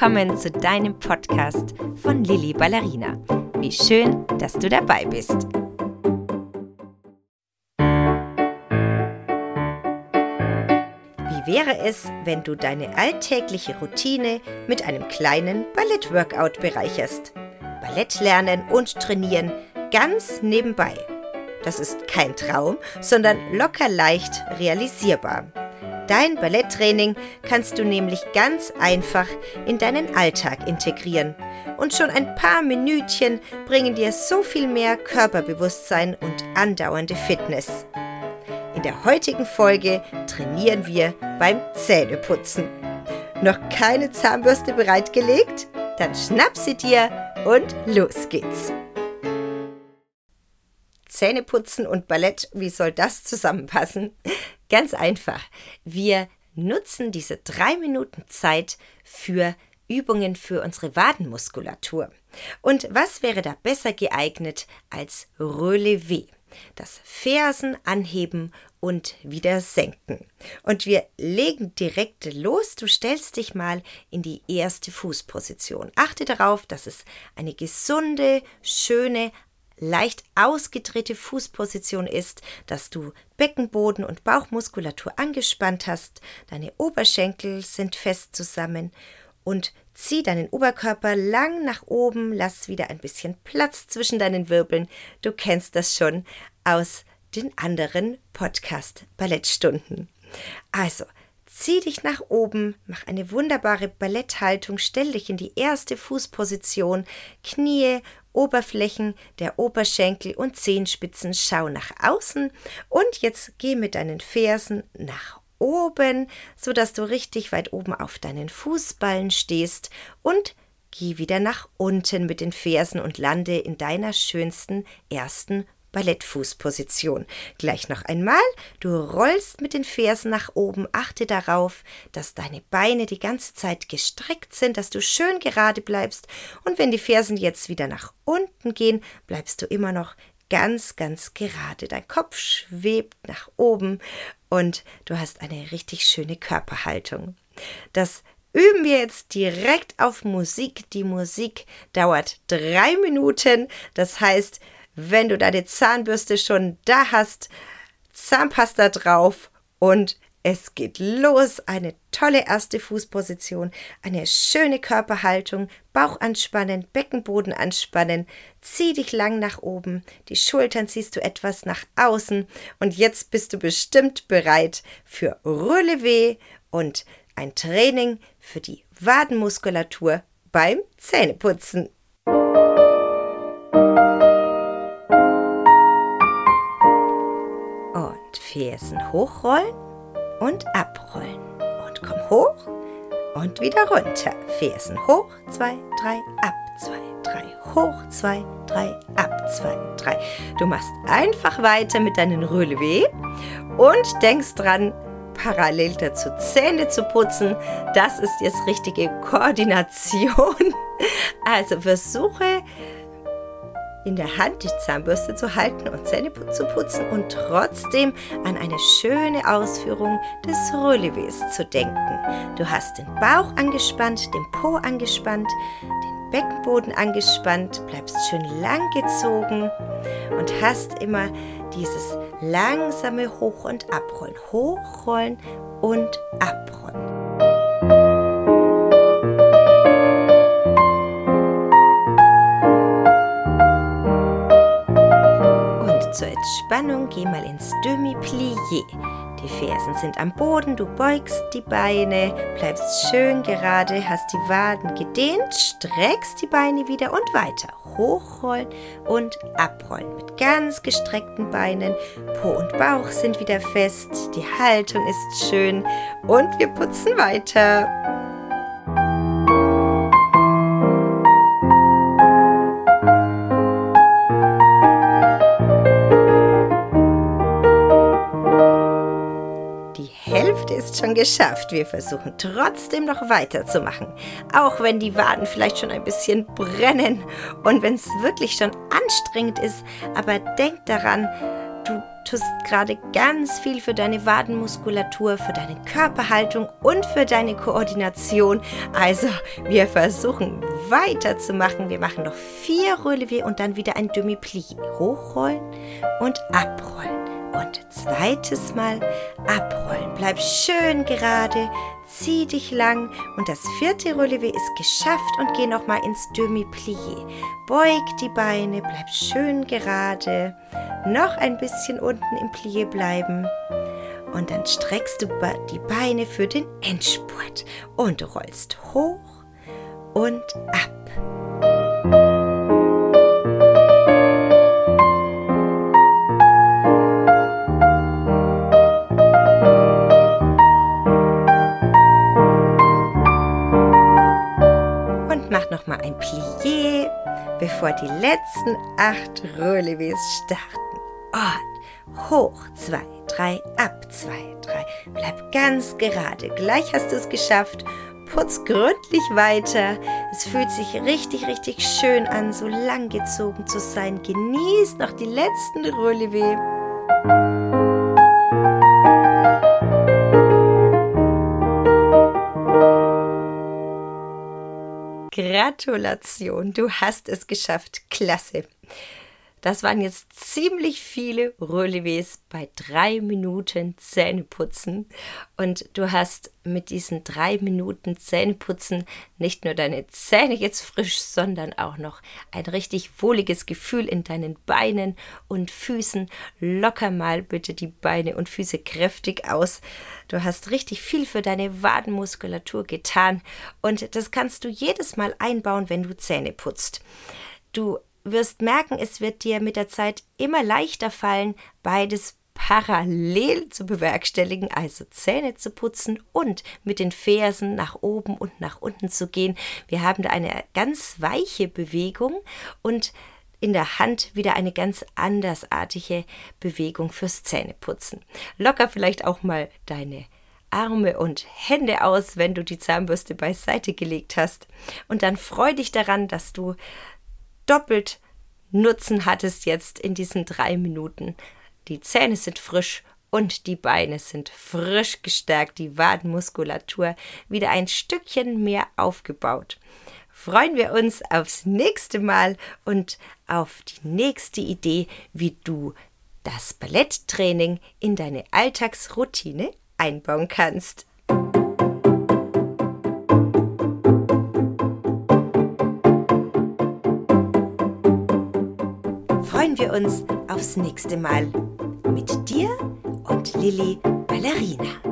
willkommen zu deinem Podcast von Lilly Ballerina. Wie schön, dass du dabei bist. Wie wäre es, wenn du deine alltägliche Routine mit einem kleinen Ballett-Workout bereicherst? Ballett lernen und trainieren ganz nebenbei. Das ist kein Traum, sondern locker leicht realisierbar. Dein Balletttraining kannst du nämlich ganz einfach in deinen Alltag integrieren. Und schon ein paar Minütchen bringen dir so viel mehr Körperbewusstsein und andauernde Fitness. In der heutigen Folge trainieren wir beim Zähneputzen. Noch keine Zahnbürste bereitgelegt? Dann schnapp sie dir und los geht's. Zähneputzen und Ballett, wie soll das zusammenpassen? Ganz einfach. Wir nutzen diese drei Minuten Zeit für Übungen für unsere Wadenmuskulatur. Und was wäre da besser geeignet als Relevé? Das Fersen anheben und wieder senken. Und wir legen direkt los. Du stellst dich mal in die erste Fußposition. Achte darauf, dass es eine gesunde, schöne, leicht ausgedrehte Fußposition ist, dass du Beckenboden und Bauchmuskulatur angespannt hast, deine Oberschenkel sind fest zusammen und zieh deinen Oberkörper lang nach oben, lass wieder ein bisschen Platz zwischen deinen Wirbeln. Du kennst das schon aus den anderen Podcast Ballettstunden. Also, Zieh dich nach oben, mach eine wunderbare Balletthaltung, stell dich in die erste Fußposition, Knie Oberflächen der Oberschenkel und Zehenspitzen schau nach außen. Und jetzt geh mit deinen Fersen nach oben, so dass du richtig weit oben auf deinen Fußballen stehst. Und geh wieder nach unten mit den Fersen und lande in deiner schönsten ersten Ballettfußposition. Gleich noch einmal. Du rollst mit den Fersen nach oben. Achte darauf, dass deine Beine die ganze Zeit gestreckt sind, dass du schön gerade bleibst. Und wenn die Fersen jetzt wieder nach unten gehen, bleibst du immer noch ganz, ganz gerade. Dein Kopf schwebt nach oben und du hast eine richtig schöne Körperhaltung. Das üben wir jetzt direkt auf Musik. Die Musik dauert drei Minuten. Das heißt, wenn du deine Zahnbürste schon da hast, Zahnpasta drauf und es geht los. Eine tolle erste Fußposition, eine schöne Körperhaltung, Bauch anspannen, Beckenboden anspannen, zieh dich lang nach oben, die Schultern ziehst du etwas nach außen und jetzt bist du bestimmt bereit für Relevé und ein Training für die Wadenmuskulatur beim Zähneputzen. Fersen hochrollen und abrollen. Und komm hoch und wieder runter. Fersen hoch, zwei, drei, ab, zwei, drei, hoch, zwei, drei, ab, zwei, drei. Du machst einfach weiter mit deinen Relevé und denkst dran, parallel dazu Zähne zu putzen. Das ist jetzt richtige Koordination. Also versuche in der Hand die Zahnbürste zu halten und Zähne zu putzen und trotzdem an eine schöne Ausführung des Relevés zu denken. Du hast den Bauch angespannt, den Po angespannt, den Beckenboden angespannt, bleibst schön lang gezogen und hast immer dieses langsame Hoch- und Abrollen, Hochrollen und Abrollen. Zur Entspannung geh mal ins Demi-Plié. Die Fersen sind am Boden, du beugst die Beine, bleibst schön gerade, hast die Waden gedehnt, streckst die Beine wieder und weiter. Hochrollen und abrollen mit ganz gestreckten Beinen. Po und Bauch sind wieder fest, die Haltung ist schön und wir putzen weiter. Schon geschafft. Wir versuchen trotzdem noch weiterzumachen. Auch wenn die Waden vielleicht schon ein bisschen brennen und wenn es wirklich schon anstrengend ist. Aber denk daran, Du tust gerade ganz viel für deine Wadenmuskulatur, für deine Körperhaltung und für deine Koordination. Also, wir versuchen weiterzumachen. Wir machen noch vier Relevé und dann wieder ein Demi-Plié. Hochrollen und abrollen. Und zweites Mal abrollen. Bleib schön gerade, zieh dich lang und das vierte Relevé ist geschafft und geh nochmal ins Demi-Plié. Beug die Beine, bleib schön gerade, noch ein bisschen unten im Plié bleiben und dann streckst du die Beine für den Endspurt und rollst hoch und ab. Bevor die letzten acht Relevés starten. Und hoch, zwei, drei, ab, zwei, drei. Bleib ganz gerade. Gleich hast du es geschafft. Putz gründlich weiter. Es fühlt sich richtig, richtig schön an, so lang gezogen zu sein. Genieß noch die letzten Relevé. Gratulation, du hast es geschafft. Klasse. Das waren jetzt ziemlich viele Relevés bei drei Minuten Zähneputzen. Und du hast mit diesen drei Minuten Zähneputzen nicht nur deine Zähne jetzt frisch, sondern auch noch ein richtig wohliges Gefühl in deinen Beinen und Füßen. Locker mal bitte die Beine und Füße kräftig aus. Du hast richtig viel für deine Wadenmuskulatur getan. Und das kannst du jedes Mal einbauen, wenn du Zähne putzt. Du wirst merken, es wird dir mit der Zeit immer leichter fallen, beides parallel zu bewerkstelligen, also Zähne zu putzen und mit den Fersen nach oben und nach unten zu gehen. Wir haben da eine ganz weiche Bewegung und in der Hand wieder eine ganz andersartige Bewegung fürs Zähneputzen. Locker vielleicht auch mal deine Arme und Hände aus, wenn du die Zahnbürste beiseite gelegt hast. Und dann freu dich daran, dass du doppelt Nutzen hattest jetzt in diesen drei Minuten. Die Zähne sind frisch und die Beine sind frisch gestärkt, die Wadenmuskulatur wieder ein Stückchen mehr aufgebaut. Freuen wir uns aufs nächste Mal und auf die nächste Idee, wie du das Balletttraining in deine Alltagsroutine einbauen kannst. Wir uns aufs nächste Mal mit dir und Lilly Ballerina.